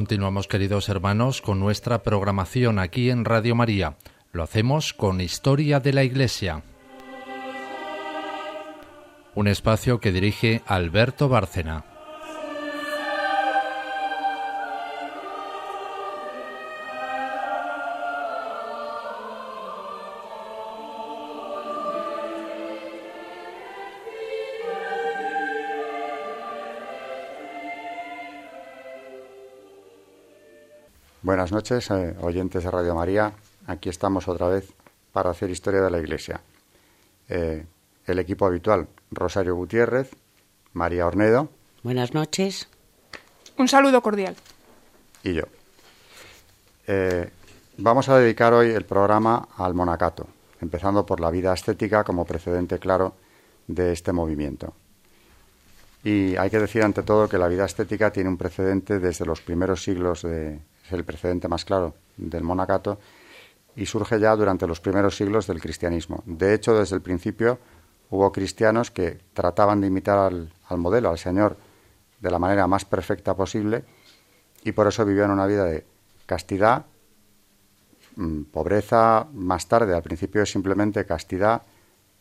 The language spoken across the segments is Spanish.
Continuamos, queridos hermanos, con nuestra programación aquí en Radio María. Lo hacemos con Historia de la Iglesia. Un espacio que dirige Alberto Bárcena. Buenas noches, eh, oyentes de Radio María. Aquí estamos otra vez para hacer historia de la Iglesia. Eh, el equipo habitual, Rosario Gutiérrez, María Ornedo. Buenas noches. Un saludo cordial. Y yo. Eh, vamos a dedicar hoy el programa al monacato, empezando por la vida estética como precedente claro de este movimiento. Y hay que decir ante todo que la vida estética tiene un precedente desde los primeros siglos de, el precedente más claro del monacato, y surge ya durante los primeros siglos del cristianismo. De hecho, desde el principio hubo cristianos que trataban de imitar al, modelo, al Señor, de la manera más perfecta posible, y por eso vivían una vida de castidad, mm, pobreza, más tarde, al principio es simplemente castidad,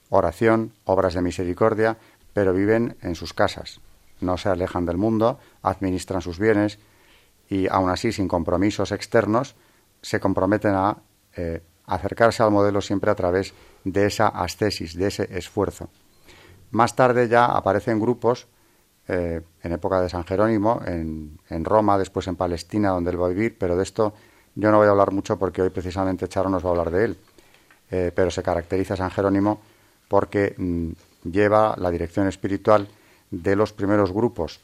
oración, obras de misericordia, pero viven en sus casas, no se alejan del mundo, administran sus bienes, y aún así sin compromisos externos, se comprometen a eh, acercarse al modelo siempre a través de esa ascesis, de ese esfuerzo. Más tarde ya aparecen grupos, eh, en época de San Jerónimo, en, Roma, después en Palestina, donde él va a vivir, pero de esto yo no voy a hablar mucho porque hoy precisamente Charo nos va a hablar de él. Eh, pero se caracteriza San Jerónimo porque mm, lleva la dirección espiritual de los primeros grupos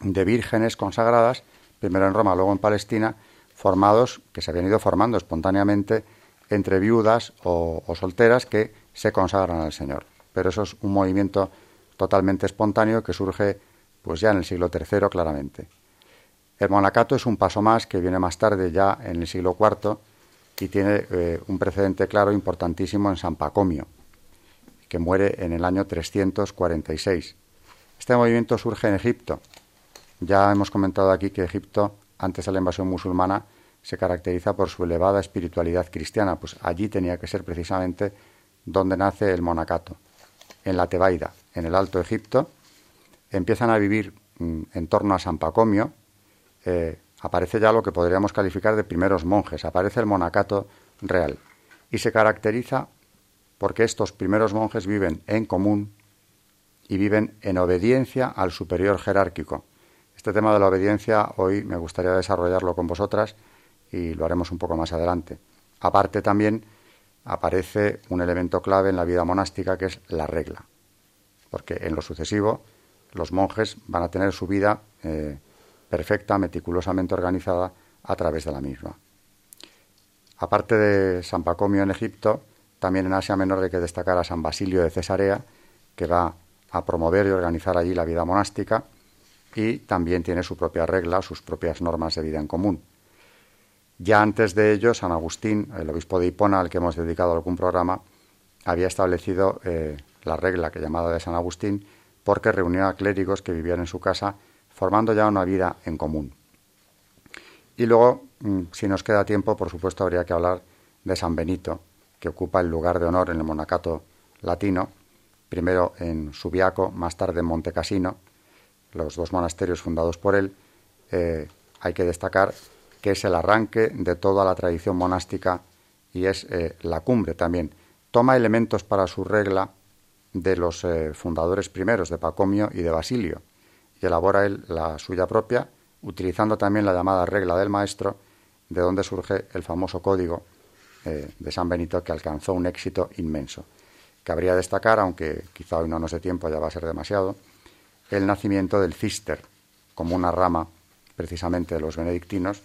de vírgenes consagradas primero en Roma, luego en Palestina, formados, que se habían ido formando espontáneamente entre viudas o, solteras que se consagran al Señor. Pero eso es un movimiento totalmente espontáneo que surge pues ya en el siglo III claramente. El monacato es un paso más que viene más tarde, ya en el siglo IV, y tiene eh, un precedente claro importantísimo en San Pacomio, que muere en el año 346. Este movimiento surge en Egipto, ya hemos comentado aquí que Egipto, antes de la invasión musulmana, se caracteriza por su elevada espiritualidad cristiana, pues allí tenía que ser precisamente donde nace el monacato, en la Tebaida, en el Alto Egipto, empiezan a vivir mm, en torno a San Pacomio, eh, aparece ya lo que podríamos calificar de primeros monjes, aparece el monacato real, y se caracteriza porque estos primeros monjes viven en común y viven en obediencia al superior jerárquico, este tema de la obediencia hoy me gustaría desarrollarlo con vosotras y lo haremos un poco más adelante. Aparte también aparece un elemento clave en la vida monástica que es la regla, porque en lo sucesivo los monjes van a tener su vida eh, perfecta, meticulosamente organizada a través de la misma. Aparte de San Pacomio en Egipto, también en Asia Menor hay que destacar a San Basilio de Cesarea, que va a promover y organizar allí la vida monástica, y también tiene su propia regla, sus propias normas de vida en común. Ya antes de ello, San Agustín, el obispo de Hipona, al que hemos dedicado algún programa, había establecido eh, la regla que llamada de San Agustín porque reunió a clérigos que vivían en su casa formando ya una vida en común. Y luego, mm, si nos queda tiempo, por supuesto, habría que hablar de San Benito, que ocupa el lugar de honor en el monacato latino, primero en Subiaco, más tarde en Montecassino, los dos monasterios fundados por él, eh, hay que destacar que es el arranque de toda la tradición monástica y es eh, la cumbre también. Toma elementos para su regla de los eh, fundadores primeros, de Pacomio y de Basilio, y elabora él la suya propia, utilizando también la llamada regla del maestro, de donde surge el famoso código de San Benito que alcanzó un éxito inmenso. Cabría destacar, aunque quizá hoy no nos dé tiempo, ya va a ser demasiado, el nacimiento del cister como una rama precisamente de los benedictinos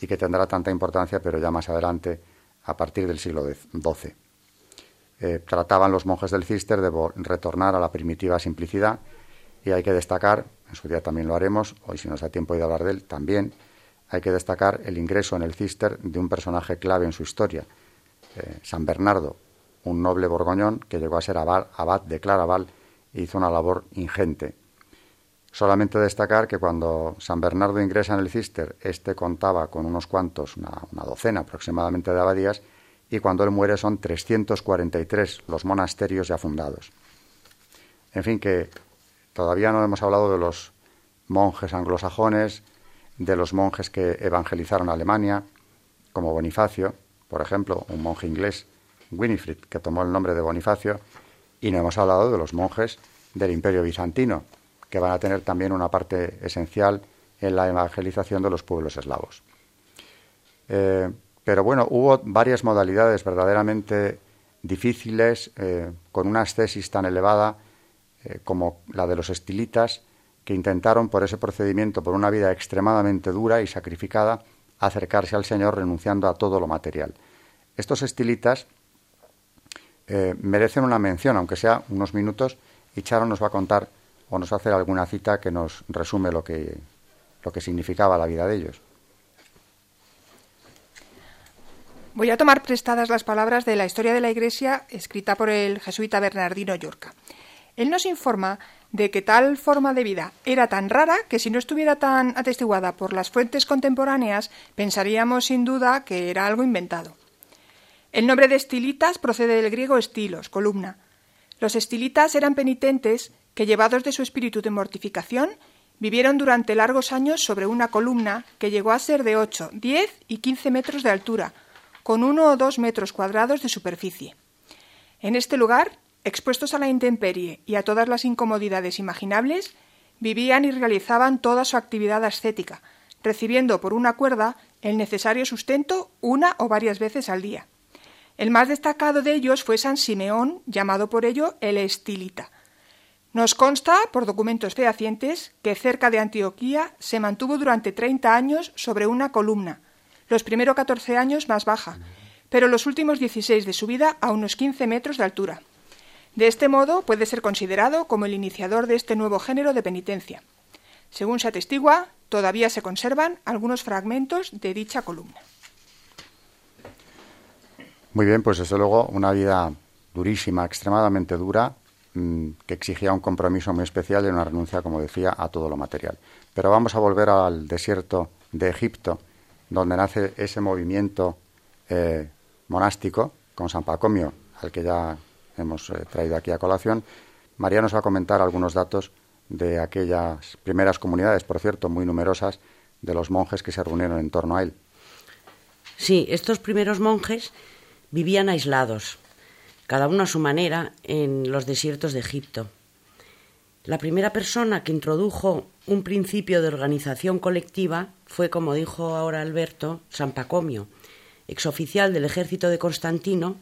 y que tendrá tanta importancia, pero ya más adelante, a partir del siglo XII. Eh, trataban los monjes del cister de retornar a la primitiva simplicidad y hay que destacar, en su día también lo haremos, hoy si nos da tiempo de hablar de él también, hay que destacar el ingreso en el cister de un personaje clave en su historia, eh, San Bernardo, un noble borgoñón que llegó a ser abad, abad de Claraval e hizo una labor ingente Solamente destacar que cuando San Bernardo ingresa en el Cister, este contaba con unos cuantos, una, docena aproximadamente de abadías, y cuando él muere son 343 los monasterios ya fundados. En fin, que todavía no hemos hablado de los monjes anglosajones, de los monjes que evangelizaron Alemania, como Bonifacio, por ejemplo, un monje inglés, Winifred, que tomó el nombre de Bonifacio, y no hemos hablado de los monjes del Imperio Bizantino, que van a tener también una parte esencial en la evangelización de los pueblos eslavos. Eh, pero bueno, hubo varias modalidades verdaderamente difíciles, eh, con una ascesis tan elevada eh, como la de los estilitas, que intentaron por ese procedimiento, por una vida extremadamente dura y sacrificada, acercarse al Señor renunciando a todo lo material. Estos estilitas merecen una mención, aunque sea unos minutos, y Charo nos va a contar o nos hace alguna cita que nos resume lo que, lo que significaba la vida de ellos. Voy a tomar prestadas las palabras de la historia de la Iglesia escrita por el jesuita Bernardino Llorca. Él nos informa de que tal forma de vida era tan rara que si no estuviera tan atestiguada por las fuentes contemporáneas, pensaríamos sin duda que era algo inventado. El nombre de estilitas procede del griego estilos, columna. Los estilitas eran penitentes que, llevados de su espíritu de mortificación, vivieron durante largos años sobre una columna que llegó a ser de 8, 10 y 15 metros de altura, con uno o dos metros cuadrados de superficie. En este lugar, expuestos a la intemperie y a todas las incomodidades imaginables, vivían y realizaban toda su actividad ascética, recibiendo por una cuerda el necesario sustento una o varias veces al día. El más destacado de ellos fue San Simeón, llamado por ello el Estilita, nos consta, por documentos fehacientes, que cerca de Antioquía se mantuvo durante 30 años sobre una columna, los primeros 14 años más baja, pero los últimos 16 de su vida a unos 15 metros de altura. De este modo puede ser considerado como el iniciador de este nuevo género de penitencia. Según se atestigua, todavía se conservan algunos fragmentos de dicha columna. Muy bien, pues desde luego una vida durísima, extremadamente dura, que exigía un compromiso muy especial y una renuncia, como decía, a todo lo material. Pero vamos a volver al desierto de Egipto, donde nace ese movimiento eh, monástico con San Pacomio, al que ya hemos eh, traído aquí a colación. María nos va a comentar algunos datos de aquellas primeras comunidades, por cierto, muy numerosas, de los monjes que se reunieron en torno a él. Sí, estos primeros monjes vivían aislados, cada uno a su manera, en los desiertos de Egipto. La primera persona que introdujo un principio de organización colectiva fue, como dijo ahora Alberto, San Pacomio, exoficial del ejército de Constantino,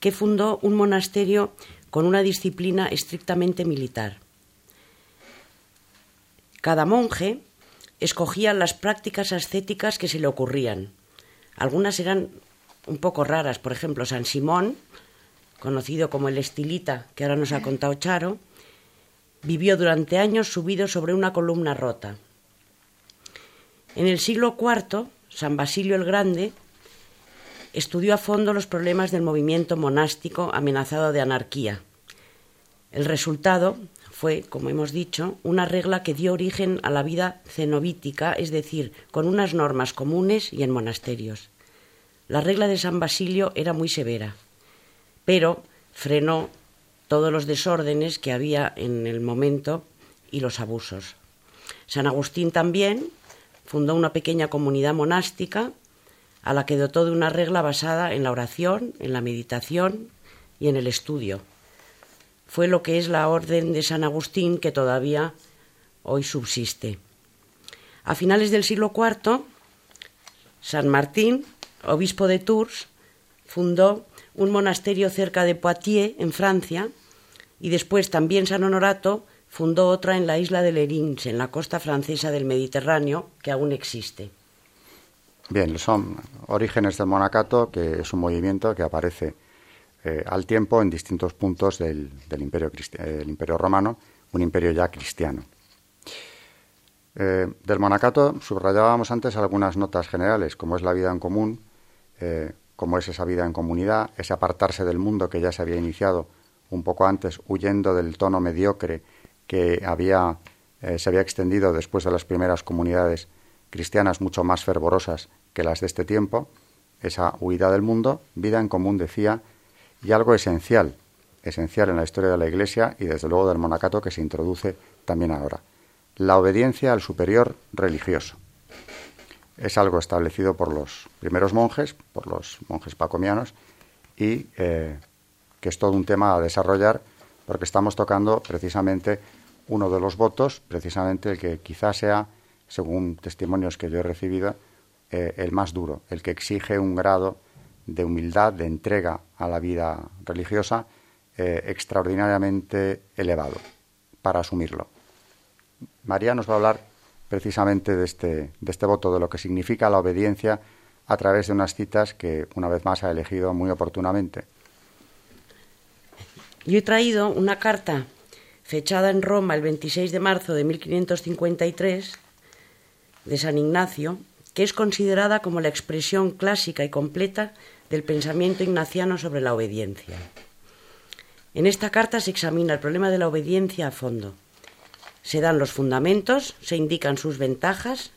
que fundó un monasterio con una disciplina estrictamente militar. Cada monje escogía las prácticas ascéticas que se le ocurrían. Algunas eran un poco raras, por ejemplo, San Simón conocido como el estilita, que ahora nos ha contado Charo, vivió durante años subido sobre una columna rota. En el siglo IV, San Basilio el Grande estudió a fondo los problemas del movimiento monástico amenazado de anarquía. El resultado fue, como hemos dicho, una regla que dio origen a la vida cenobítica, es decir, con unas normas comunes y en monasterios. La regla de San Basilio era muy severa pero frenó todos los desórdenes que había en el momento y los abusos. San Agustín también fundó una pequeña comunidad monástica a la que dotó de una regla basada en la oración, en la meditación y en el estudio. Fue lo que es la orden de San Agustín que todavía hoy subsiste. A finales del siglo IV, San Martín, obispo de Tours, fundó un monasterio cerca de Poitiers, en Francia, y después también San Honorato fundó otra en la isla de Lerins, en la costa francesa del Mediterráneo, que aún existe. Bien, son orígenes del monacato, que es un movimiento que aparece eh, al tiempo en distintos puntos del, imperio, imperio, romano, un imperio ya cristiano. Eh, del monacato subrayábamos antes algunas notas generales, como es la vida en común, eh, como es esa vida en comunidad, ese apartarse del mundo que ya se había iniciado un poco antes, huyendo del tono mediocre que había eh, se había extendido después de las primeras comunidades cristianas mucho más fervorosas que las de este tiempo, esa huida del mundo, vida en común, decía, y algo esencial, esencial en la historia de la Iglesia y desde luego del monacato que se introduce también ahora, la obediencia al superior religioso. Es algo establecido por los primeros monjes, por los monjes pacomianos, y eh, que es todo un tema a desarrollar porque estamos tocando precisamente uno de los votos, precisamente el que quizás sea, según testimonios que yo he recibido, eh, el más duro, el que exige un grado de humildad, de entrega a la vida religiosa eh, extraordinariamente elevado para asumirlo. María nos va a hablar precisamente de este, de este voto, de lo que significa la obediencia a través de unas citas que una vez más ha elegido muy oportunamente. Yo he traído una carta fechada en Roma el 26 de marzo de 1553 de San Ignacio, que es considerada como la expresión clásica y completa del pensamiento ignaciano sobre la obediencia. En esta carta se examina el problema de la obediencia a fondo. Se dan los fundamentos, se indican sus ventajas,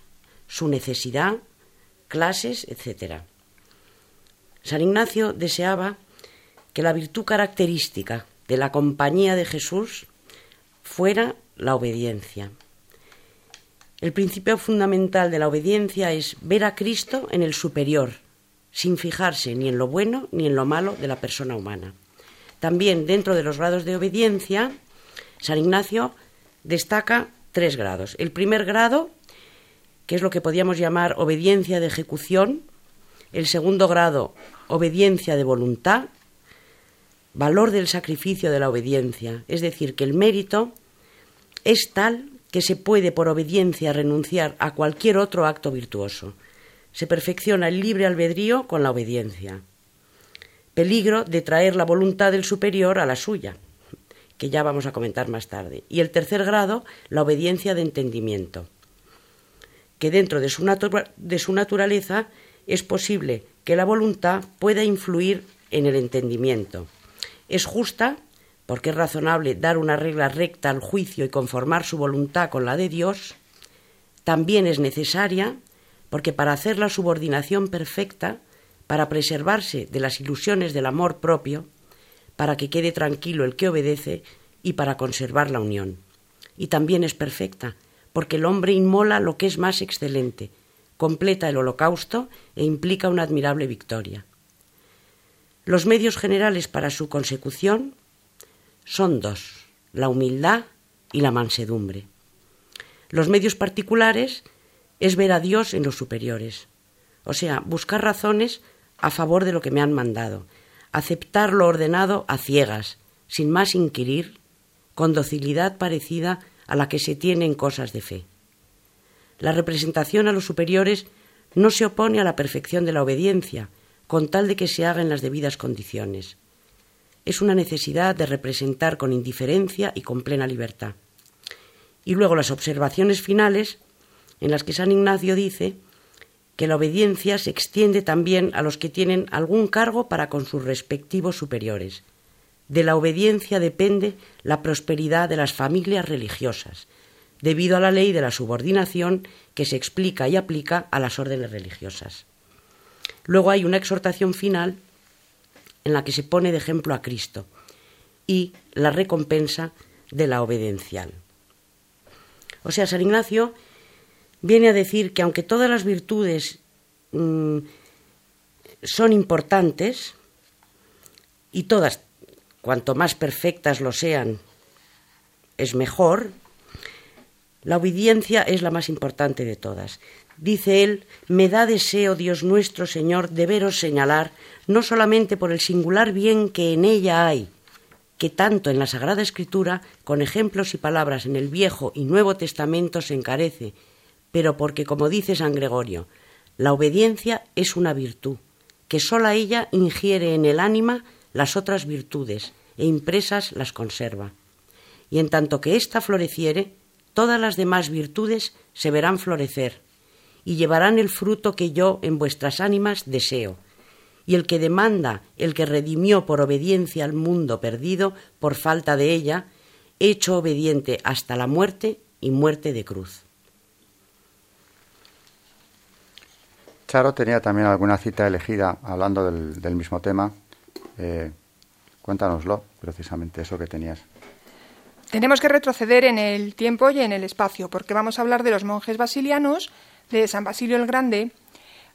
su necesidad, clases, etc. San Ignacio deseaba que la virtud característica de la compañía de Jesús fuera la obediencia. El principio fundamental de la obediencia es ver a Cristo en el superior, sin fijarse ni en lo bueno ni en lo malo de la persona humana. También dentro de los grados de obediencia, San Ignacio destaca tres grados. El primer grado, que es lo que podríamos llamar obediencia de ejecución, el segundo grado, obediencia de voluntad, valor del sacrificio de la obediencia, es decir, que el mérito es tal que se puede por obediencia renunciar a cualquier otro acto virtuoso. Se perfecciona el libre albedrío con la obediencia. Peligro de traer la voluntad del superior a la suya, que ya vamos a comentar más tarde. Y el tercer grado, la obediencia de entendimiento, que dentro de su, de su naturaleza es posible que la voluntad pueda influir en el entendimiento. Es justa porque es razonable dar una regla recta al juicio y conformar su voluntad con la de Dios, también es necesaria porque para hacer la subordinación perfecta, para preservarse de las ilusiones del amor propio, para que quede tranquilo el que obedece y para conservar la unión. Y también es perfecta, porque el hombre inmola lo que es más excelente, completa el holocausto e implica una admirable victoria. Los medios generales para su consecución son dos, la humildad y la mansedumbre. Los medios particulares es ver a Dios en los superiores, o sea, buscar razones a favor de lo que me han mandado, aceptar lo ordenado a ciegas, sin más inquirir, con docilidad parecida a la que se tiene en cosas de fe. La representación a los superiores no se opone a la perfección de la obediencia, con tal de que se haga en las debidas condiciones. Es una necesidad de representar con indiferencia y con plena libertad. Y luego las observaciones finales, en las que San Ignacio dice que la obediencia se extiende también a los que tienen algún cargo para con sus respectivos superiores. De la obediencia depende la prosperidad de las familias religiosas, debido a la ley de la subordinación que se explica y aplica a las órdenes religiosas. Luego hay una exhortación final en la que se pone de ejemplo a Cristo y la recompensa de la obediencia. O sea, San Ignacio viene a decir que aunque todas las virtudes mm, son importantes, y todas, cuanto más perfectas lo sean, es mejor, la obediencia es la más importante de todas. Dice él, me da deseo, Dios nuestro Señor, de veros señalar, no solamente por el singular bien que en ella hay, que tanto en la Sagrada Escritura, con ejemplos y palabras en el Viejo y Nuevo Testamento se encarece, pero porque, como dice San Gregorio, la obediencia es una virtud, que sola ella ingiere en el ánima las otras virtudes, e impresas las conserva. Y en tanto que ésta floreciere, todas las demás virtudes se verán florecer, y llevarán el fruto que yo en vuestras ánimas deseo. Y el que demanda, el que redimió por obediencia al mundo perdido por falta de ella, hecho obediente hasta la muerte, y muerte de cruz. Charo tenía también alguna cita elegida hablando del, mismo tema. Eh, cuéntanoslo, precisamente, eso que tenías. Tenemos que retroceder en el tiempo y en el espacio, porque vamos a hablar de los monjes basilianos, de San Basilio el Grande,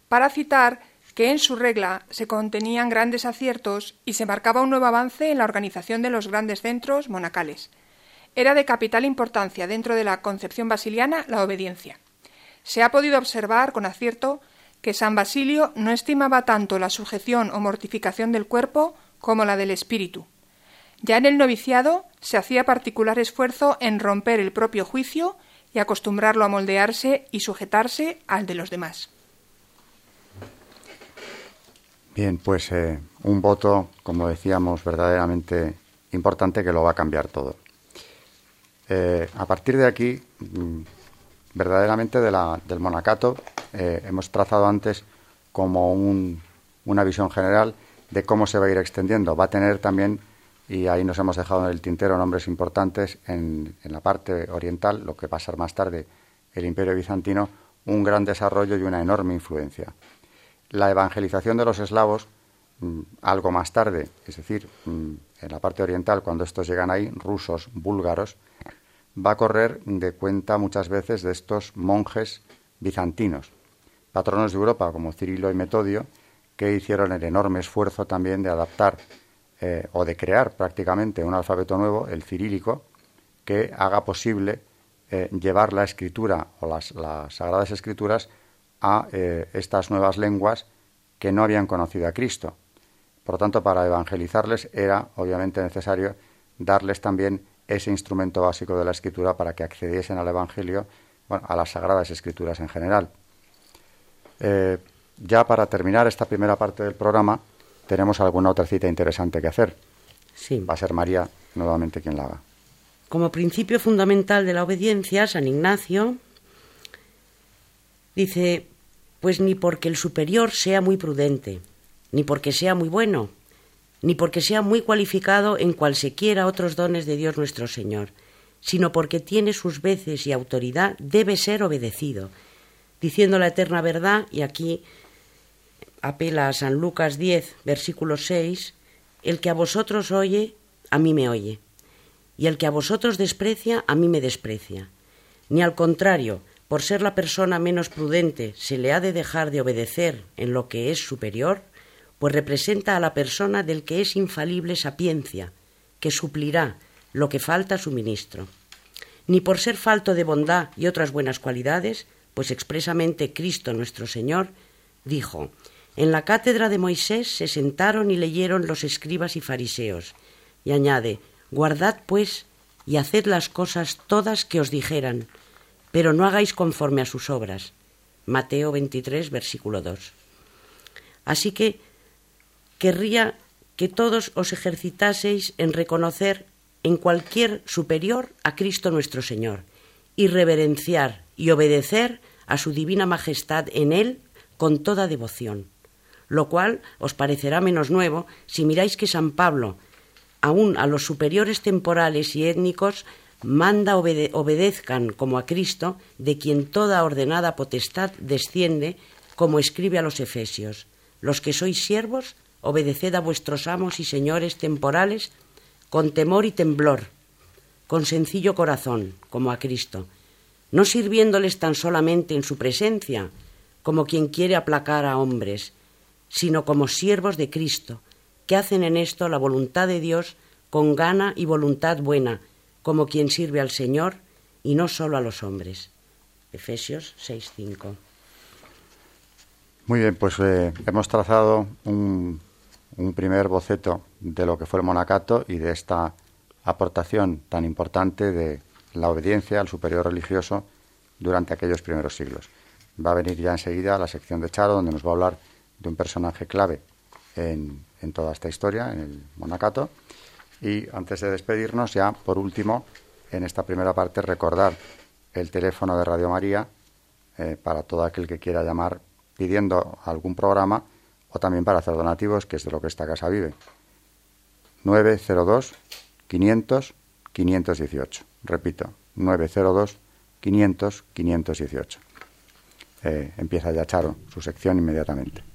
para citar que en su regla se contenían grandes aciertos y se marcaba un nuevo avance en la organización de los grandes centros monacales. Era de capital importancia dentro de la concepción basiliana la obediencia. Se ha podido observar con acierto que San Basilio no estimaba tanto la sujeción o mortificación del cuerpo como la del espíritu. Ya en el noviciado se hacía particular esfuerzo en romper el propio juicio y acostumbrarlo a moldearse y sujetarse al de los demás. Bien, pues eh, un voto, como decíamos, verdaderamente importante que lo va a cambiar todo. Eh, a partir de aquí, mm, verdaderamente del monacato, eh, hemos trazado antes como una visión general de cómo se va a ir extendiendo. Va a tener también, y ahí nos hemos dejado en el tintero nombres importantes, en, en la parte oriental, lo que va a ser más tarde el Imperio Bizantino, un gran desarrollo y una enorme influencia. La evangelización de los eslavos, mm, algo más tarde, es decir, mm, en la parte oriental, cuando estos llegan ahí, rusos, búlgaros, va a correr de cuenta muchas veces de estos monjes bizantinos, patronos de Europa como Cirilo y Metodio, que hicieron el enorme esfuerzo también de adaptar eh, o de crear prácticamente un alfabeto nuevo, el cirílico, que haga posible eh, llevar la escritura o las, sagradas escrituras a eh, estas nuevas lenguas que no habían conocido a Cristo. Por lo tanto, para evangelizarles era obviamente necesario darles también ese instrumento básico de la escritura para que accediesen al Evangelio, bueno, a las sagradas escrituras en general. Eh, ya para terminar esta primera parte del programa, tenemos alguna otra cita interesante que hacer. Sí. Va a ser María nuevamente quien la haga. Como principio fundamental de la obediencia, San Ignacio dice, pues ni porque el superior sea muy prudente, ni porque sea muy bueno, ni porque sea muy cualificado en cualsequiera otros dones de Dios nuestro Señor, sino porque tiene sus veces y autoridad, debe ser obedecido, diciendo la eterna verdad, y aquí apela a San Lucas 10, versículo 6, el que a vosotros oye, a mí me oye, y el que a vosotros desprecia, a mí me desprecia. Ni al contrario, por ser la persona menos prudente, se le ha de dejar de obedecer en lo que es superior, pues representa a la persona del que es infalible sapiencia, que suplirá lo que falta a su ministro. Ni por ser falto de bondad y otras buenas cualidades, pues expresamente Cristo nuestro Señor dijo, en la cátedra de Moisés se sentaron y leyeron los escribas y fariseos, y añade, guardad pues y haced las cosas todas que os dijeran, pero no hagáis conforme a sus obras. Mateo 23, versículo 2. Así que querría que todos os ejercitaseis en reconocer en cualquier superior a Cristo nuestro Señor, y reverenciar y obedecer a su divina majestad en Él con toda devoción, lo cual os parecerá menos nuevo si miráis que San Pablo, aun a los superiores temporales y étnicos, manda obedezcan como a Cristo, de quien toda ordenada potestad desciende, como escribe a los Efesios. Los que sois siervos, obedeced a vuestros amos y señores temporales con temor y temblor, con sencillo corazón, como a Cristo, no sirviéndoles tan solamente en su presencia, como quien quiere aplacar a hombres, sino como siervos de Cristo, que hacen en esto la voluntad de Dios con gana y voluntad buena, como quien sirve al Señor y no solo a los hombres. Efesios 6:5. Muy bien, pues eh, hemos trazado un, primer boceto de lo que fue el monacato y de esta aportación tan importante de la obediencia al superior religioso durante aquellos primeros siglos. Va a venir ya enseguida la sección de Charo, donde nos va a hablar de un personaje clave en, en toda esta historia, en el monacato, y antes de despedirnos, ya por último, en esta primera parte, recordar el teléfono de Radio María eh, para todo aquel que quiera llamar pidiendo algún programa o también para hacer donativos, que es de lo que esta casa vive. 902 500 518. Repito, 902 500-518. Eh, empieza ya Charo su sección inmediatamente.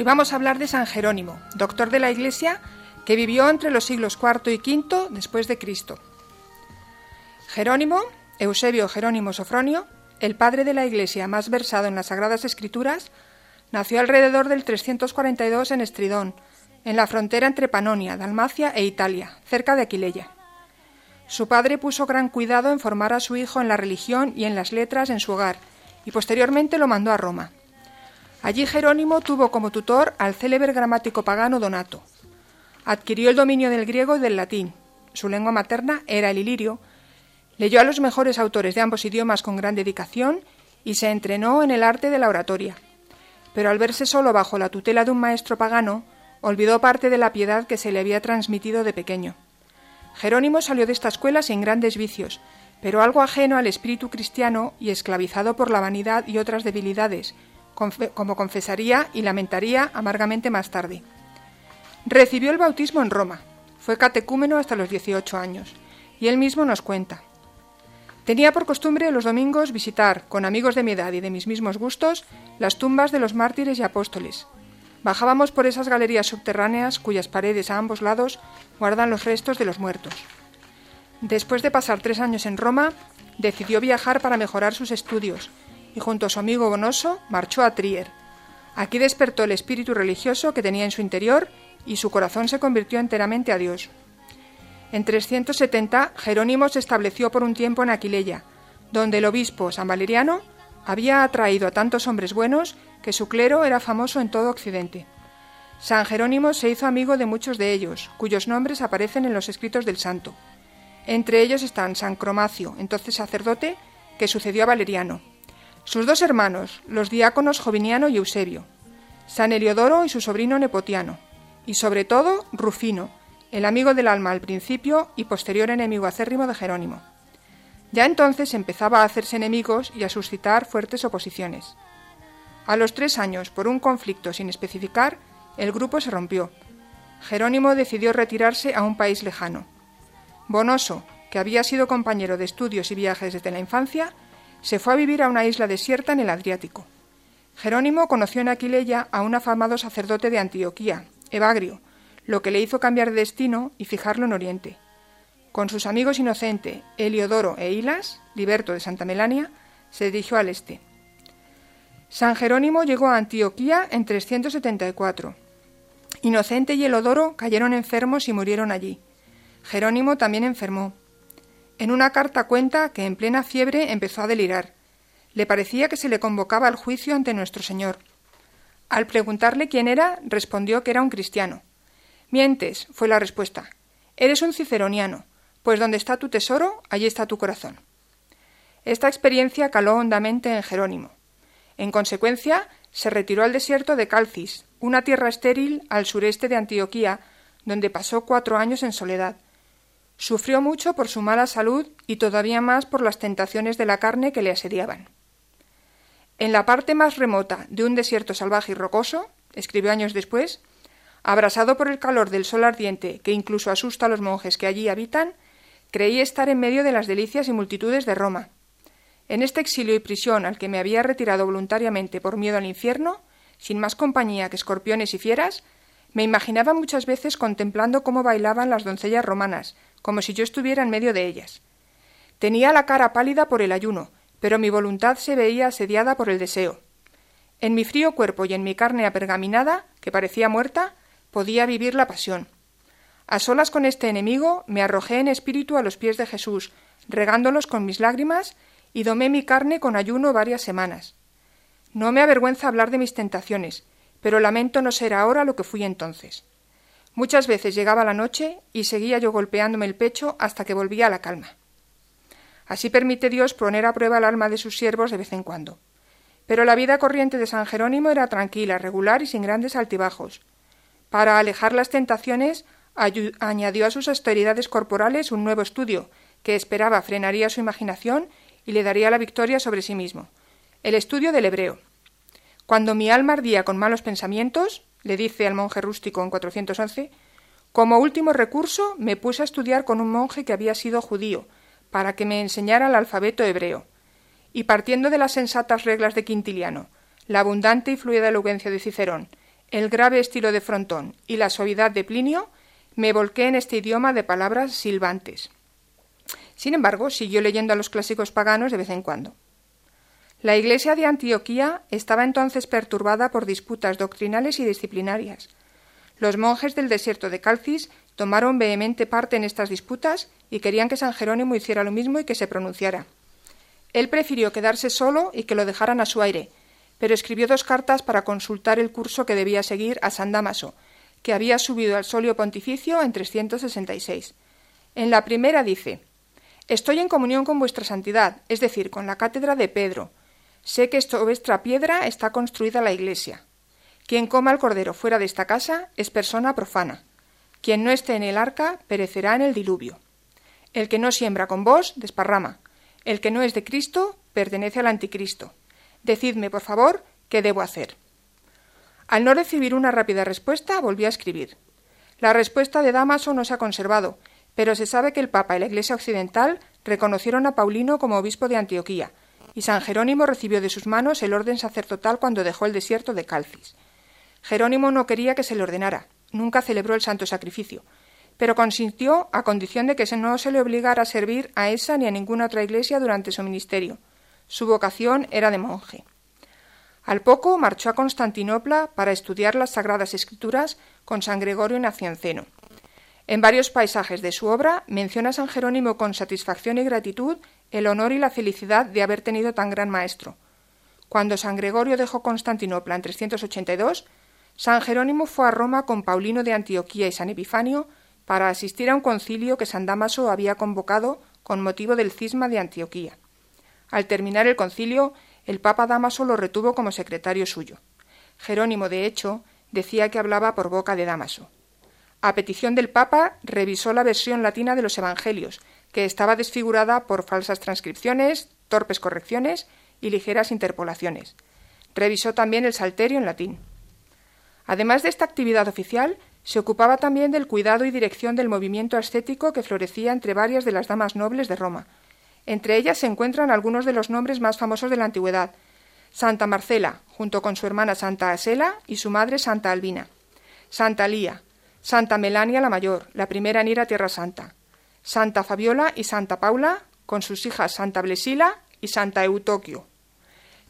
Hoy vamos a hablar de San Jerónimo, doctor de la Iglesia que vivió entre los siglos IV y V después de Cristo. Jerónimo, Eusebio Jerónimo Sofronio, el padre de la Iglesia más versado en las Sagradas Escrituras, nació alrededor del 342 en Estridón, en la frontera entre Panonia, Dalmacia e Italia, cerca de Aquileia. Su padre puso gran cuidado en formar a su hijo en la religión y en las letras en su hogar, y posteriormente lo mandó a Roma. Allí Jerónimo tuvo como tutor al célebre gramático pagano Donato. Adquirió el dominio del griego y del latín. Su lengua materna era el ilirio. Leyó a los mejores autores de ambos idiomas con gran dedicación y se entrenó en el arte de la oratoria. Pero al verse solo bajo la tutela de un maestro pagano, olvidó parte de la piedad que se le había transmitido de pequeño. Jerónimo salió de esta escuela sin grandes vicios, pero algo ajeno al espíritu cristiano y esclavizado por la vanidad y otras debilidades, como confesaría y lamentaría amargamente más tarde. Recibió el bautismo en Roma, fue catecúmeno hasta los 18 años, y él mismo nos cuenta. Tenía por costumbre los domingos visitar, con amigos de mi edad y de mis mismos gustos, las tumbas de los mártires y apóstoles. Bajábamos por esas galerías subterráneas cuyas paredes a ambos lados guardan los restos de los muertos. Después de pasar tres años en Roma, decidió viajar para mejorar sus estudios y junto a su amigo Bonoso marchó a Trier. Aquí despertó el espíritu religioso que tenía en su interior y su corazón se convirtió enteramente a Dios. En 370 Jerónimo se estableció por un tiempo en Aquileia, donde el obispo San Valeriano había atraído a tantos hombres buenos que su clero era famoso en todo Occidente. San Jerónimo se hizo amigo de muchos de ellos, cuyos nombres aparecen en los escritos del santo. Entre ellos están San Cromacio, entonces sacerdote, que sucedió a Valeriano, sus dos hermanos, los diáconos Joviniano y Eusebio, San Heliodoro y su sobrino Nepotiano, y sobre todo Rufino, el amigo del alma al principio y posterior enemigo acérrimo de Jerónimo. Ya entonces empezaba a hacerse enemigos y a suscitar fuertes oposiciones. A los tres años, por un conflicto sin especificar, el grupo se rompió. Jerónimo decidió retirarse a un país lejano. Bonoso, que había sido compañero de estudios y viajes desde la infancia, se fue a vivir a una isla desierta en el Adriático. Jerónimo conoció en Aquileia a un afamado sacerdote de Antioquía, Evagrio, lo que le hizo cambiar de destino y fijarlo en Oriente. Con sus amigos Inocente, Heliodoro e Hilas, liberto de Santa Melania, se dirigió al este. San Jerónimo llegó a Antioquía en 374. Inocente y Heliodoro cayeron enfermos y murieron allí. Jerónimo también enfermó, en una carta cuenta que en plena fiebre empezó a delirar. Le parecía que se le convocaba al juicio ante nuestro Señor. Al preguntarle quién era, respondió que era un cristiano. Mientes, fue la respuesta. Eres un ciceroniano, pues donde está tu tesoro, allí está tu corazón. Esta experiencia caló hondamente en Jerónimo. En consecuencia, se retiró al desierto de Calcis, una tierra estéril al sureste de Antioquía, donde pasó cuatro años en soledad, Sufrió mucho por su mala salud y todavía más por las tentaciones de la carne que le asediaban. En la parte más remota de un desierto salvaje y rocoso, escribió años después, abrasado por el calor del sol ardiente que incluso asusta a los monjes que allí habitan, creí estar en medio de las delicias y multitudes de Roma. En este exilio y prisión al que me había retirado voluntariamente por miedo al infierno, sin más compañía que escorpiones y fieras, Me imaginaba muchas veces contemplando cómo bailaban las doncellas romanas, como si yo estuviera en medio de ellas. Tenía la cara pálida por el ayuno, pero mi voluntad se veía asediada por el deseo. En mi frío cuerpo y en mi carne apergaminada, que parecía muerta, podía vivir la pasión. A solas con este enemigo, me arrojé en espíritu a los pies de Jesús, regándolos con mis lágrimas, y domé mi carne con ayuno varias semanas. No me avergüenza hablar de mis tentaciones, pero lamento no ser ahora lo que fui entonces. Muchas veces llegaba la noche y seguía yo golpeándome el pecho hasta que volvía a la calma. Así permite Dios poner a prueba el alma de sus siervos de vez en cuando. Pero la vida corriente de San Jerónimo era tranquila, regular y sin grandes altibajos. Para alejar las tentaciones, añadió a sus austeridades corporales un nuevo estudio, que esperaba frenaría su imaginación y le daría la victoria sobre sí mismo. El estudio del hebreo. Cuando mi alma ardía con malos pensamientos, le dice al monje rústico en 411, como último recurso me puse a estudiar con un monje que había sido judío, para que me enseñara el alfabeto hebreo y partiendo de las sensatas reglas de Quintiliano, la abundante y fluida elocuencia de Cicerón, el grave estilo de Frontón y la suavidad de Plinio, me volqué en este idioma de palabras silbantes. Sin embargo, siguió leyendo a los clásicos paganos de vez en cuando. La Iglesia de Antioquía estaba entonces perturbada por disputas doctrinales y disciplinarias. Los monjes del desierto de Calcis tomaron vehemente parte en estas disputas y querían que San Jerónimo hiciera lo mismo y que se pronunciara. Él prefirió quedarse solo y que lo dejaran a su aire, pero escribió dos cartas para consultar el curso que debía seguir a San Damaso, que había subido al solio pontificio en 366. En la primera dice Estoy en comunión con vuestra santidad, es decir, con la cátedra de Pedro. Sé que esto vuestra piedra está construida la iglesia. Quien coma el cordero fuera de esta casa es persona profana. Quien no esté en el arca perecerá en el diluvio. El que no siembra con vos desparrama. El que no es de Cristo pertenece al anticristo. Decidme, por favor, qué debo hacer. Al no recibir una rápida respuesta, volvió a escribir. La respuesta de Damaso no se ha conservado, pero se sabe que el Papa y la Iglesia Occidental reconocieron a Paulino como obispo de Antioquía, y San Jerónimo recibió de sus manos el orden sacerdotal cuando dejó el desierto de Calcis. Jerónimo no quería que se le ordenara, nunca celebró el santo sacrificio, pero consintió a condición de que no se le obligara a servir a esa ni a ninguna otra iglesia durante su ministerio. Su vocación era de monje. Al poco marchó a Constantinopla para estudiar las Sagradas Escrituras con San Gregorio Nacianceno. En varios paisajes de su obra menciona a San Jerónimo con satisfacción y gratitud el honor y la felicidad de haber tenido tan gran maestro. Cuando San Gregorio dejó Constantinopla en 382, San Jerónimo fue a Roma con Paulino de Antioquía y San Epifanio para asistir a un concilio que San Damaso había convocado con motivo del cisma de Antioquía. Al terminar el concilio, el Papa Damaso lo retuvo como secretario suyo. Jerónimo, de hecho, decía que hablaba por boca de Damaso. A petición del Papa, revisó la versión latina de los Evangelios, que estaba desfigurada por falsas transcripciones, torpes correcciones y ligeras interpolaciones. Revisó también el Salterio en latín. Además de esta actividad oficial, se ocupaba también del cuidado y dirección del movimiento ascético que florecía entre varias de las damas nobles de Roma. Entre ellas se encuentran algunos de los nombres más famosos de la antigüedad. Santa Marcela, junto con su hermana Santa Asela y su madre Santa Albina. Santa Lía, Santa Melania la Mayor, la primera en ir a Tierra Santa. Santa Fabiola y Santa Paula, con sus hijas Santa Blesila y Santa Eutoquio.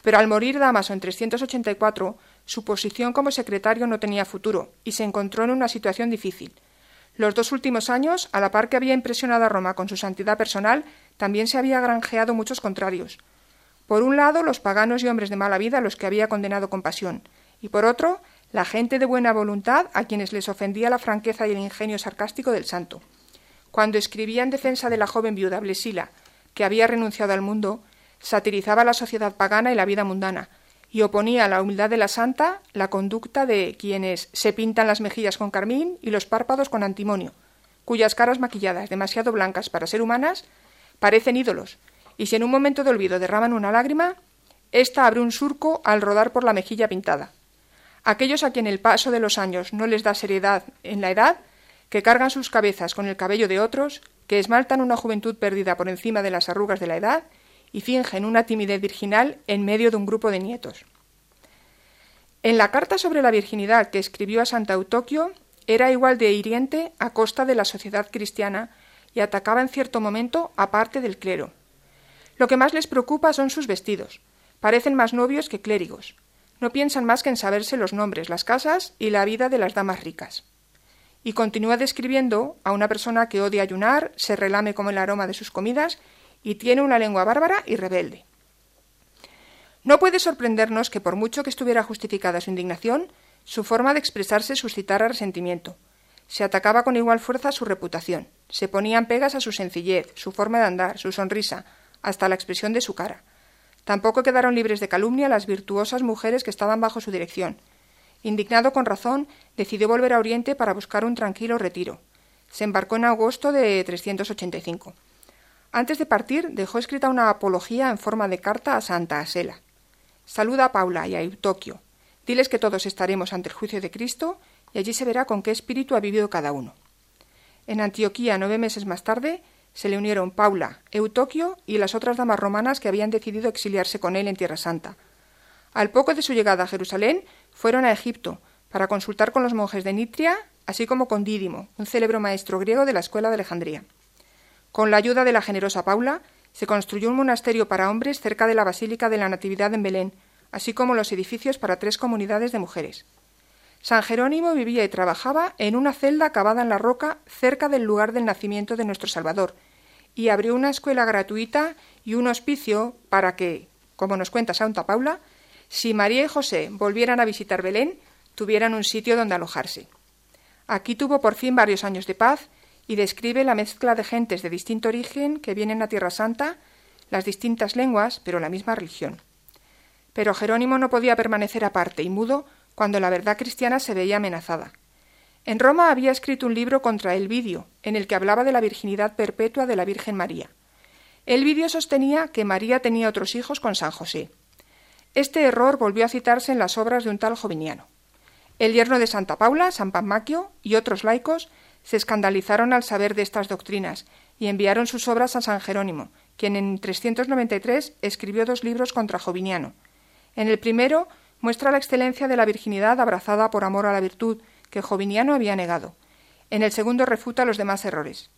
Pero al morir Damaso en 384, su posición como secretario no tenía futuro y se encontró en una situación difícil. Los dos últimos años, a la par que había impresionado a Roma con su santidad personal, también se había granjeado muchos contrarios. Por un lado, los paganos y hombres de mala vida a los que había condenado con pasión, y por otro, la gente de buena voluntad a quienes les ofendía la franqueza y el ingenio sarcástico del santo. Cuando escribía en defensa de la joven viuda Blesila, que había renunciado al mundo, satirizaba la sociedad pagana y la vida mundana, y oponía a la humildad de la santa la conducta de quienes se pintan las mejillas con carmín y los párpados con antimonio, cuyas caras maquilladas, demasiado blancas para ser humanas, parecen ídolos, y si en un momento de olvido derraman una lágrima, ésta abre un surco al rodar por la mejilla pintada. Aquellos a quien el paso de los años no les da seriedad en la edad, que cargan sus cabezas con el cabello de otros, que esmaltan una juventud perdida por encima de las arrugas de la edad y fingen una timidez virginal en medio de un grupo de nietos. En la carta sobre la virginidad que escribió a Santa Eutoquio, era igual de hiriente a costa de la sociedad cristiana y atacaba en cierto momento a parte del clero. Lo que más les preocupa son sus vestidos. Parecen más novios que clérigos. No piensan más que en saberse los nombres, las casas y la vida de las damas ricas. Y continúa describiendo a una persona que odia ayunar, se relame como el aroma de sus comidas y tiene una lengua bárbara y rebelde. No puede sorprendernos que por mucho que estuviera justificada su indignación, su forma de expresarse suscitara resentimiento. Se atacaba con igual fuerza su reputación, se ponían pegas a su sencillez, su forma de andar, su sonrisa, hasta la expresión de su cara. Tampoco quedaron libres de calumnia las virtuosas mujeres que estaban bajo su dirección. Indignado con razón, decidió volver a Oriente para buscar un tranquilo retiro. Se embarcó en agosto de 385. Antes de partir, dejó escrita una apología en forma de carta a Santa Asela. Saluda a Paula y a Eutoquio. Diles que todos estaremos ante el juicio de Cristo y allí se verá con qué espíritu ha vivido cada uno. En Antioquía, nueve meses más tarde, se le unieron Paula, Eutoquio y las otras damas romanas que habían decidido exiliarse con él en Tierra Santa. Al poco de su llegada a Jerusalén, fueron a Egipto para consultar con los monjes de Nitria, así como con Dídimo, un célebre maestro griego de la escuela de Alejandría. Con la ayuda de la generosa Paula, se construyó un monasterio para hombres cerca de la Basílica de la Natividad en Belén, así como los edificios para tres comunidades de mujeres. San Jerónimo vivía y trabajaba en una celda cavada en la roca cerca del lugar del nacimiento de nuestro Salvador, y abrió una escuela gratuita y un hospicio para que, como nos cuenta Santa Paula, si María y José volvieran a visitar Belén, tuvieran un sitio donde alojarse. Aquí tuvo por fin varios años de paz y describe la mezcla de gentes de distinto origen que vienen a Tierra Santa, las distintas lenguas, pero la misma religión. Pero Jerónimo no podía permanecer aparte y mudo cuando la verdad cristiana se veía amenazada. En Roma había escrito un libro contra Elvidio, en el que hablaba de la virginidad perpetua de la Virgen María. Elvidio sostenía que María tenía otros hijos con San José. Este error volvió a citarse en las obras de un tal Joviniano. El yerno de Santa Paula, San Pammaquio y otros laicos se escandalizaron al saber de estas doctrinas y enviaron sus obras a San Jerónimo, quien en 393 escribió dos libros contra Joviniano. En el primero muestra la excelencia de la virginidad abrazada por amor a la virtud, que Joviniano había negado. En el segundo refuta los demás errores.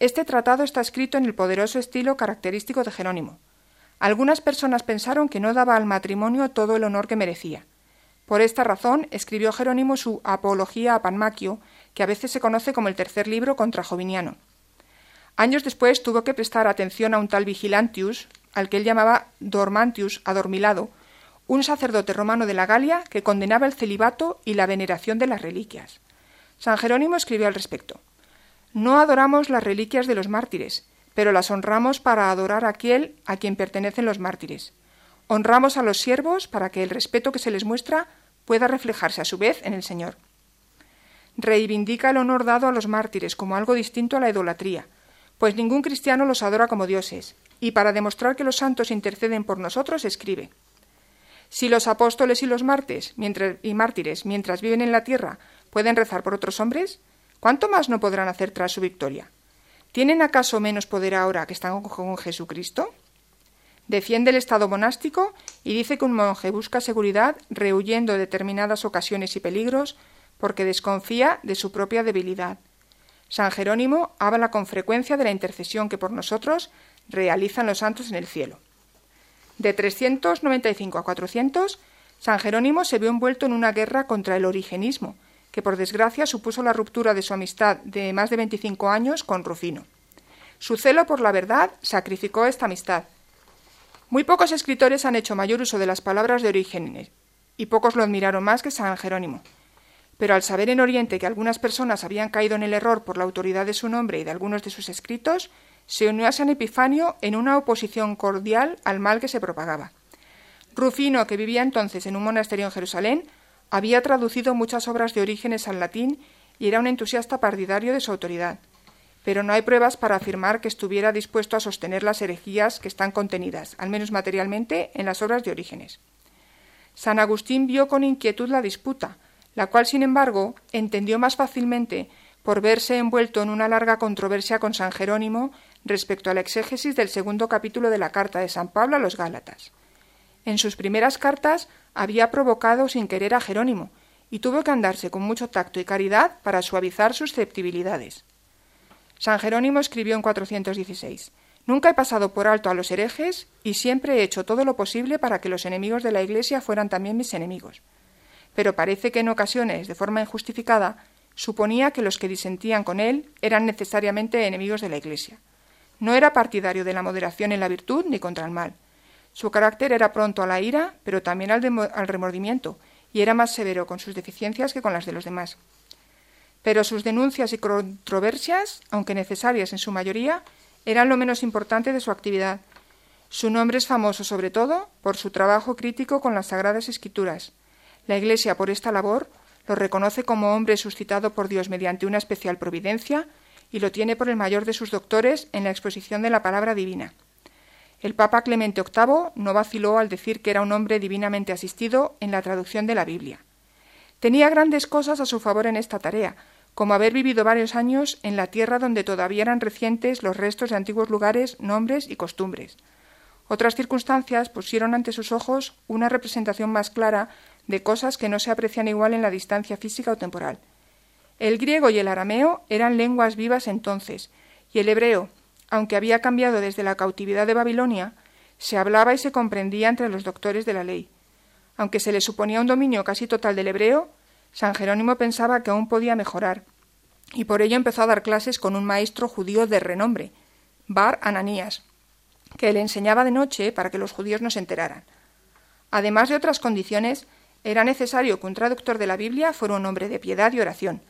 Este tratado está escrito en el poderoso estilo característico de Jerónimo. Algunas personas pensaron que no daba al matrimonio todo el honor que merecía. Por esta razón escribió Jerónimo su Apología a Panmaquio, que a veces se conoce como el tercer libro contra Joviniano. Años después tuvo que prestar atención a un tal Vigilantius, al que él llamaba Dormantius, adormilado, un sacerdote romano de la Galia que condenaba el celibato y la veneración de las reliquias. San Jerónimo escribió al respecto No adoramos las reliquias de los mártires, pero las honramos para adorar a aquel a quien pertenecen los mártires. Honramos a los siervos para que el respeto que se les muestra pueda reflejarse a su vez en el Señor reivindica el honor dado a los mártires como algo distinto a la idolatría, pues ningún cristiano los adora como dioses, y para demostrar que los santos interceden por nosotros escribe Si los apóstoles y los mártires, mientras, y mártires, mientras viven en la tierra, pueden rezar por otros hombres, ¿cuánto más no podrán hacer tras su victoria? ¿Tienen acaso menos poder ahora que están con Jesucristo? Defiende el estado monástico y dice que un monje busca seguridad rehuyendo determinadas ocasiones y peligros porque desconfía de su propia debilidad. San Jerónimo habla con frecuencia de la intercesión que por nosotros realizan los santos en el cielo. De 395 a 400, San Jerónimo se vio envuelto en una guerra contra el origenismo, que por desgracia supuso la ruptura de su amistad de más de 25 años con Rufino. Su celo por la verdad sacrificó esta amistad. Muy pocos escritores han hecho mayor uso de las palabras de Orígenes, y pocos lo admiraron más que San Jerónimo pero al saber en Oriente que algunas personas habían caído en el error por la autoridad de su nombre y de algunos de sus escritos, se unió a San Epifanio en una oposición cordial al mal que se propagaba. Rufino, que vivía entonces en un monasterio en Jerusalén, había traducido muchas obras de orígenes al latín y era un entusiasta partidario de su autoridad. Pero no hay pruebas para afirmar que estuviera dispuesto a sostener las herejías que están contenidas, al menos materialmente, en las obras de orígenes. San Agustín vio con inquietud la disputa, la cual, sin embargo, entendió más fácilmente por verse envuelto en una larga controversia con San Jerónimo respecto a la exégesis del segundo capítulo de la carta de San Pablo a los Gálatas. En sus primeras cartas había provocado sin querer a Jerónimo, y tuvo que andarse con mucho tacto y caridad para suavizar sus susceptibilidades. San Jerónimo escribió en 416 Nunca he pasado por alto a los herejes y siempre he hecho todo lo posible para que los enemigos de la Iglesia fueran también mis enemigos. Pero parece que en ocasiones, de forma injustificada, suponía que los que disentían con él eran necesariamente enemigos de la Iglesia. No era partidario de la moderación en la virtud ni contra el mal. Su carácter era pronto a la ira, pero también al, remordimiento, y era más severo con sus deficiencias que con las de los demás. Pero sus denuncias y controversias, aunque necesarias en su mayoría, eran lo menos importante de su actividad. Su nombre es famoso sobre todo por su trabajo crítico con las Sagradas Escrituras. La Iglesia, por esta labor, lo reconoce como hombre suscitado por Dios mediante una especial providencia y lo tiene por el mayor de sus doctores en la exposición de la palabra divina. El Papa Clemente VIII no vaciló al decir que era un hombre divinamente asistido en la traducción de la Biblia. Tenía grandes cosas a su favor en esta tarea, como haber vivido varios años en la tierra donde todavía eran recientes los restos de antiguos lugares, nombres y costumbres. Otras circunstancias pusieron ante sus ojos una representación más clara de cosas que no se aprecian igual en la distancia física o temporal. El griego y el arameo eran lenguas vivas entonces, y el hebreo, aunque había cambiado desde la cautividad de Babilonia, se hablaba y se comprendía entre los doctores de la ley. Aunque se le suponía un dominio casi total del hebreo, San Jerónimo pensaba que aún podía mejorar, y por ello empezó a dar clases con un maestro judío de renombre, Bar Ananías, que le enseñaba de noche para que los judíos no se enteraran. Además de otras condiciones, era necesario que un traductor de la Biblia fuera un hombre de piedad y oración,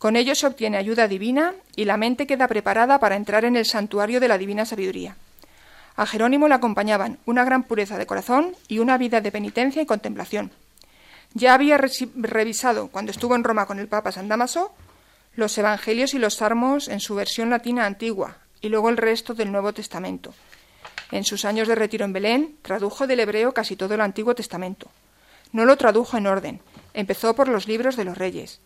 con ello se obtiene ayuda divina y la mente queda preparada para entrar en el santuario de la divina sabiduría. A Jerónimo le acompañaban una gran pureza de corazón y una vida de penitencia y contemplación. Ya había revisado, cuando estuvo en Roma con el Papa San Damaso, los Evangelios y los Salmos en su versión latina antigua y luego el resto del Nuevo Testamento. En sus años de retiro en Belén, tradujo del hebreo casi todo el Antiguo Testamento. No lo tradujo en orden, empezó por los libros de los reyes.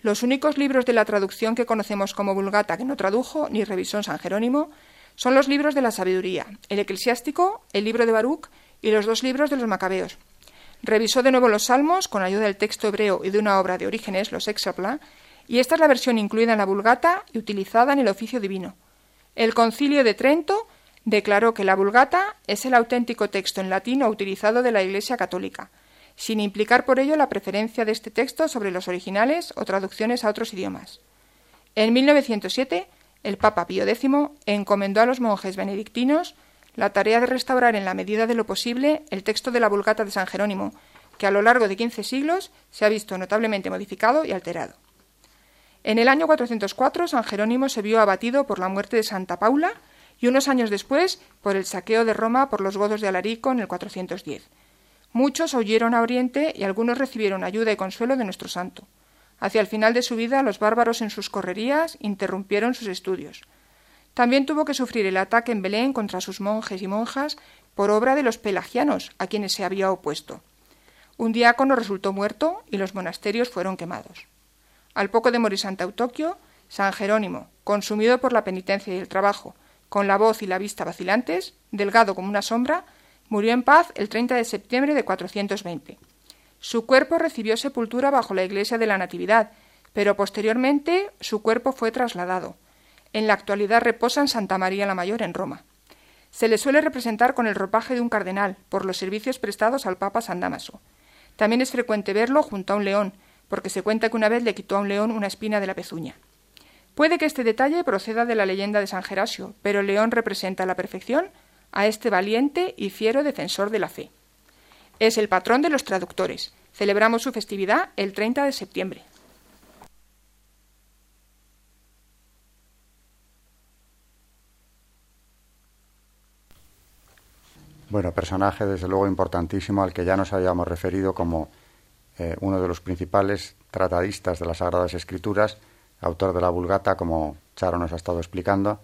Los únicos libros de la traducción que conocemos como Vulgata que no tradujo ni revisó en San Jerónimo son los libros de la sabiduría, el eclesiástico, el libro de Baruch y los dos libros de los macabeos. Revisó de nuevo los salmos con ayuda del texto hebreo y de una obra de Orígenes, los Exapla, y esta es la versión incluida en la Vulgata y utilizada en el oficio divino. El concilio de Trento declaró que la Vulgata es el auténtico texto en latino utilizado de la Iglesia católica, sin implicar por ello la preferencia de este texto sobre los originales o traducciones a otros idiomas. En 1907, el Papa Pío X encomendó a los monjes benedictinos la tarea de restaurar en la medida de lo posible el texto de la Vulgata de San Jerónimo, que a lo largo de quince siglos se ha visto notablemente modificado y alterado. En el año 404 San Jerónimo se vio abatido por la muerte de Santa Paula y unos años después por el saqueo de Roma por los godos de Alarico en el 410. Muchos huyeron a Oriente y algunos recibieron ayuda y consuelo de nuestro santo. Hacia el final de su vida, los bárbaros en sus correrías interrumpieron sus estudios. También tuvo que sufrir el ataque en Belén contra sus monjes y monjas por obra de los pelagianos, a quienes se había opuesto. Un diácono resultó muerto y los monasterios fueron quemados. Al poco de morir Santa Eutoquio, San Jerónimo, consumido por la penitencia y el trabajo, con la voz y la vista vacilantes, delgado como una sombra, Murió en paz el 30 de septiembre de 420. Su cuerpo recibió sepultura bajo la iglesia de la Natividad, pero posteriormente su cuerpo fue trasladado. En la actualidad reposa en Santa María la Mayor en Roma. Se le suele representar con el ropaje de un cardenal por los servicios prestados al Papa San Damaso. También es frecuente verlo junto a un león, porque se cuenta que una vez le quitó a un león una espina de la pezuña. Puede que este detalle proceda de la leyenda de San Gerasio, pero el león representa la perfección a este valiente y fiero defensor de la fe. Es el patrón de los traductores. Celebramos su festividad el 30 de septiembre. Bueno, personaje desde luego importantísimo al que ya nos habíamos referido como eh, uno de los principales tratadistas de las Sagradas Escrituras, autor de la Vulgata, como Charo nos ha estado explicando,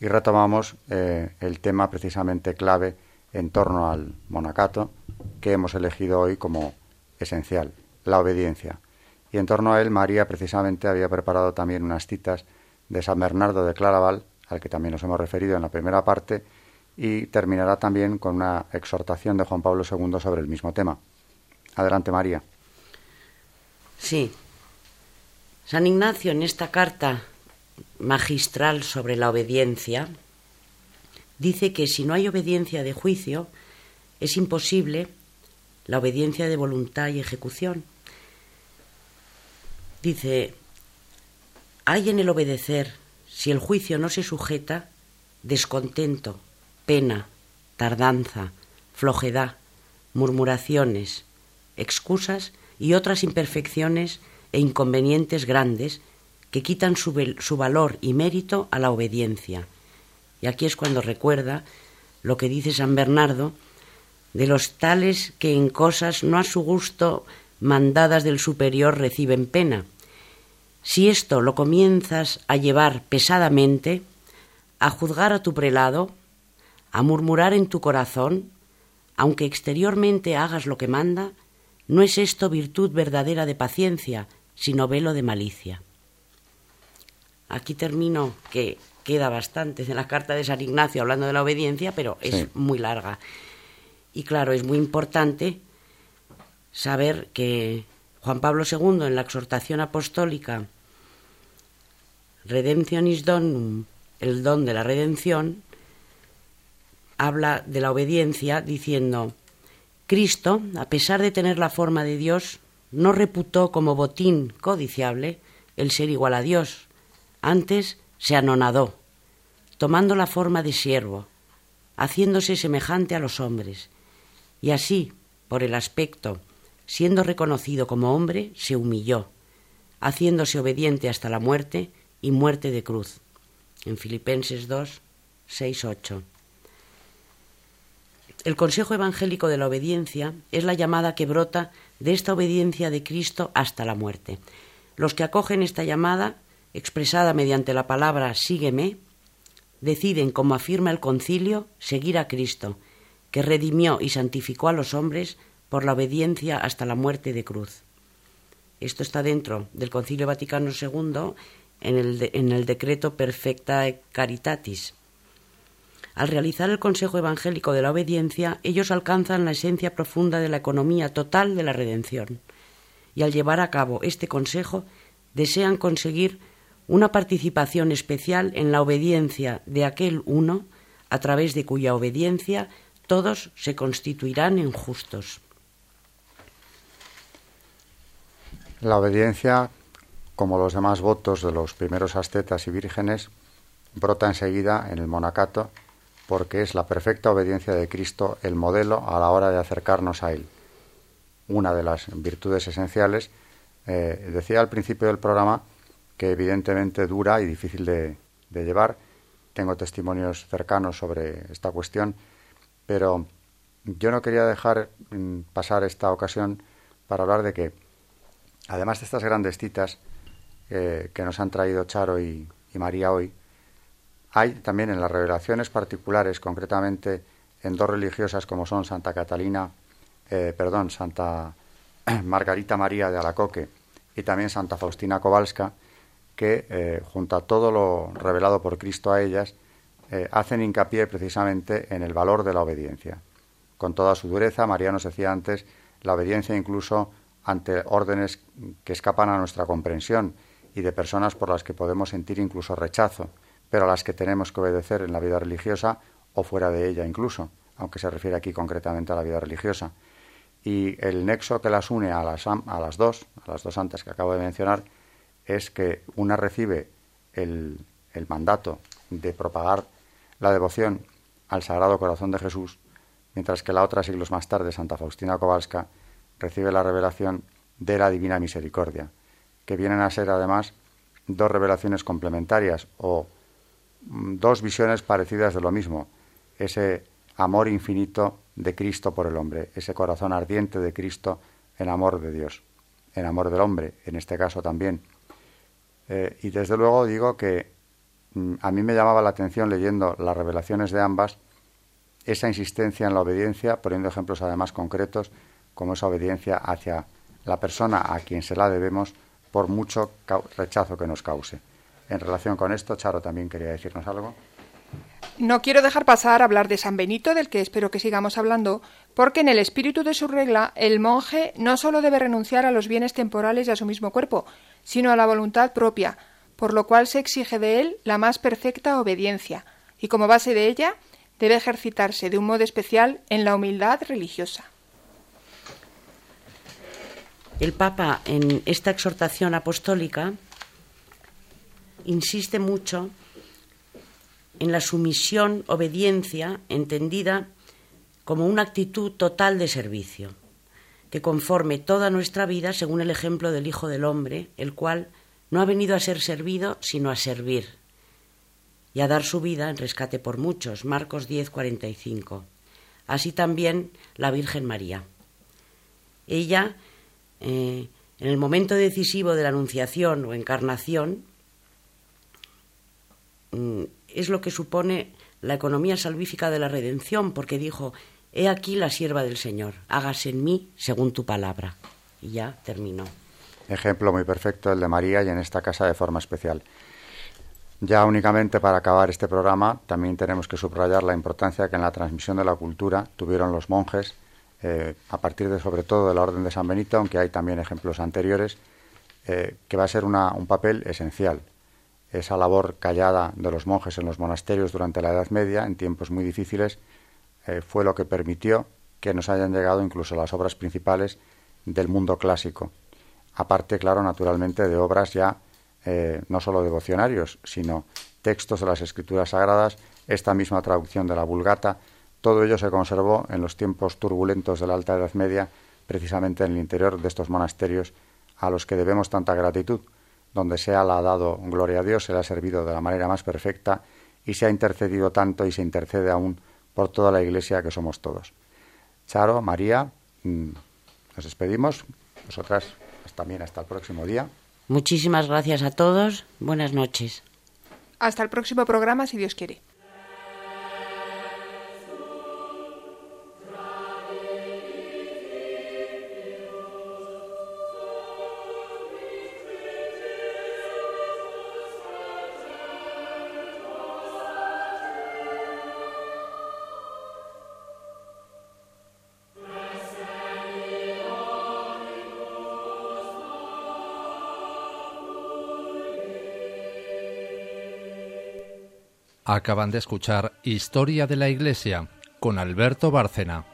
y retomamos eh, el tema precisamente clave en torno al monacato que hemos elegido hoy como esencial, la obediencia. Y en torno a él María precisamente había preparado también unas citas de San Bernardo de Claraval, al que también nos hemos referido en la primera parte, y terminará también con una exhortación de Juan Pablo II sobre el mismo tema. Adelante, María. Sí. San Ignacio en esta carta magistral sobre la obediencia dice que si no hay obediencia de juicio, es imposible la obediencia de voluntad y ejecución. Dice, hay en el obedecer, si el juicio no se sujeta, descontento, pena, tardanza, flojedad, murmuraciones, excusas y otras imperfecciones e inconvenientes grandes que quitan su, su, valor y mérito a la obediencia. Y aquí es cuando recuerda lo que dice San Bernardo de los tales que en cosas no a su gusto mandadas del superior reciben pena. Si esto lo comienzas a llevar pesadamente, a juzgar a tu prelado, a murmurar en tu corazón, aunque exteriormente hagas lo que manda, no es esto virtud verdadera de paciencia, sino velo de malicia. Aquí termino, que queda bastante en la carta de San Ignacio hablando de la obediencia, pero es muy larga. Y claro, es muy importante saber que Juan Pablo II en la exhortación apostólica Redemptionis Donum, el don de la redención, habla de la obediencia diciendo, Cristo, a pesar de tener la forma de Dios, no reputó como botín codiciable el ser igual a Dios, antes se anonadó, tomando la forma de siervo, haciéndose semejante a los hombres, y así, por el aspecto, siendo reconocido como hombre, se humilló, haciéndose obediente hasta la muerte y muerte de cruz. En Filipenses 2, 6, 8. El consejo evangélico de la obediencia es la llamada que brota de esta obediencia de Cristo hasta la muerte. Los que acogen esta llamada, expresada mediante la palabra sígueme, deciden, como afirma el concilio, seguir a Cristo, que redimió y santificó a los hombres por la obediencia hasta la muerte de cruz. Esto está dentro del Concilio Vaticano II en el, en el decreto Perfecta Caritatis, al realizar el consejo evangélico de la obediencia, ellos alcanzan la esencia profunda de la economía total de la redención. Y al llevar a cabo este consejo, desean conseguir una participación especial en la obediencia de aquel uno, a través de cuya obediencia todos se constituirán en justos. La obediencia, como los demás votos de los primeros ascetas y vírgenes, brota enseguida en el monacato porque es la perfecta obediencia de Cristo el modelo a la hora de acercarnos a Él. Una de las virtudes esenciales, eh, decía al principio del programa, que evidentemente dura y difícil de, llevar. Tengo testimonios cercanos sobre esta cuestión, pero yo no quería dejar mm, pasar esta ocasión para hablar de que, además de estas grandes citas eh, que nos han traído Charo y María hoy, hay también en las revelaciones particulares, concretamente en dos religiosas como son Santa Catalina, eh, perdón, Santa Margarita María de Alacoque y también Santa Faustina Kowalska, que eh, junto a todo lo revelado por Cristo a ellas, eh, hacen hincapié precisamente en el valor de la obediencia. Con toda su dureza, María nos decía antes, la obediencia incluso ante órdenes que escapan a nuestra comprensión y de personas por las que podemos sentir incluso rechazo pero a las que tenemos que obedecer en la vida religiosa o fuera de ella incluso, aunque se refiere aquí concretamente a la vida religiosa. Y el nexo que las une a las, a las dos, a las dos santas que acabo de mencionar, es que una recibe el, el mandato de propagar la devoción al Sagrado Corazón de Jesús, mientras que la otra, siglos más tarde, Santa Faustina Kowalska, recibe la revelación de la Divina Misericordia, que vienen a ser además dos revelaciones complementarias o Mm, dos visiones parecidas de lo mismo, ese amor infinito de Cristo por el hombre, ese corazón ardiente de Cristo en amor de Dios, en amor del hombre, en este caso también. Eh, y desde luego digo que mm, a mí me llamaba la atención leyendo las revelaciones de ambas esa insistencia en la obediencia, poniendo ejemplos además concretos, como esa obediencia hacia la persona a quien se la debemos por mucho rechazo que nos cause. En relación con esto, Charo también quería decirnos algo. No quiero dejar pasar hablar de San Benito, del que espero que sigamos hablando, porque en el espíritu de su regla el monje no sólo debe renunciar a los bienes temporales y a su mismo cuerpo, sino a la voluntad propia, por lo cual se exige de él la más perfecta obediencia, y como base de ella debe ejercitarse de un modo especial en la humildad religiosa. El Papa en esta exhortación apostólica insiste mucho en la sumisión, obediencia, entendida como una actitud total de servicio, que conforme toda nuestra vida según el ejemplo del Hijo del Hombre, el cual no ha venido a ser servido, sino a servir y a dar su vida en rescate por muchos. Marcos 10, 45. Así también la Virgen María. Ella, eh, en el momento decisivo de la Anunciación o Encarnación, mm, es lo que supone la economía salvífica de la redención, porque dijo, He aquí la sierva del Señor, hágase en mí según tu palabra. Y ya terminó. Ejemplo muy perfecto el de María y en esta casa de forma especial. Ya únicamente para acabar este programa, también tenemos que subrayar la importancia que en la transmisión de la cultura tuvieron los monjes, eh, a partir de sobre todo de la Orden de San Benito, aunque hay también ejemplos anteriores, eh, que va a ser un papel esencial. Esa labor callada de los monjes en los monasterios durante la Edad Media, en tiempos muy difíciles, eh, fue lo que permitió que nos hayan llegado incluso las obras principales del mundo clásico. Aparte, claro, naturalmente, de obras ya eh, no solo devocionarios, sino textos de las escrituras sagradas, esta misma traducción de la Vulgata, todo ello se conservó en los tiempos turbulentos de la Alta Edad Media, precisamente en el interior de estos monasterios a los que debemos tanta gratitud, donde se ha dado gloria a Dios, se le ha servido de la manera más perfecta y se ha intercedido tanto y se intercede aún por toda la Iglesia que somos todos. Charo, María, mm, nos despedimos. Nosotras también hasta el próximo día. Muchísimas gracias a todos. Buenas noches. Hasta el próximo programa, si Dios quiere. Acaban de escuchar Historia de la Iglesia con Alberto Bárcena.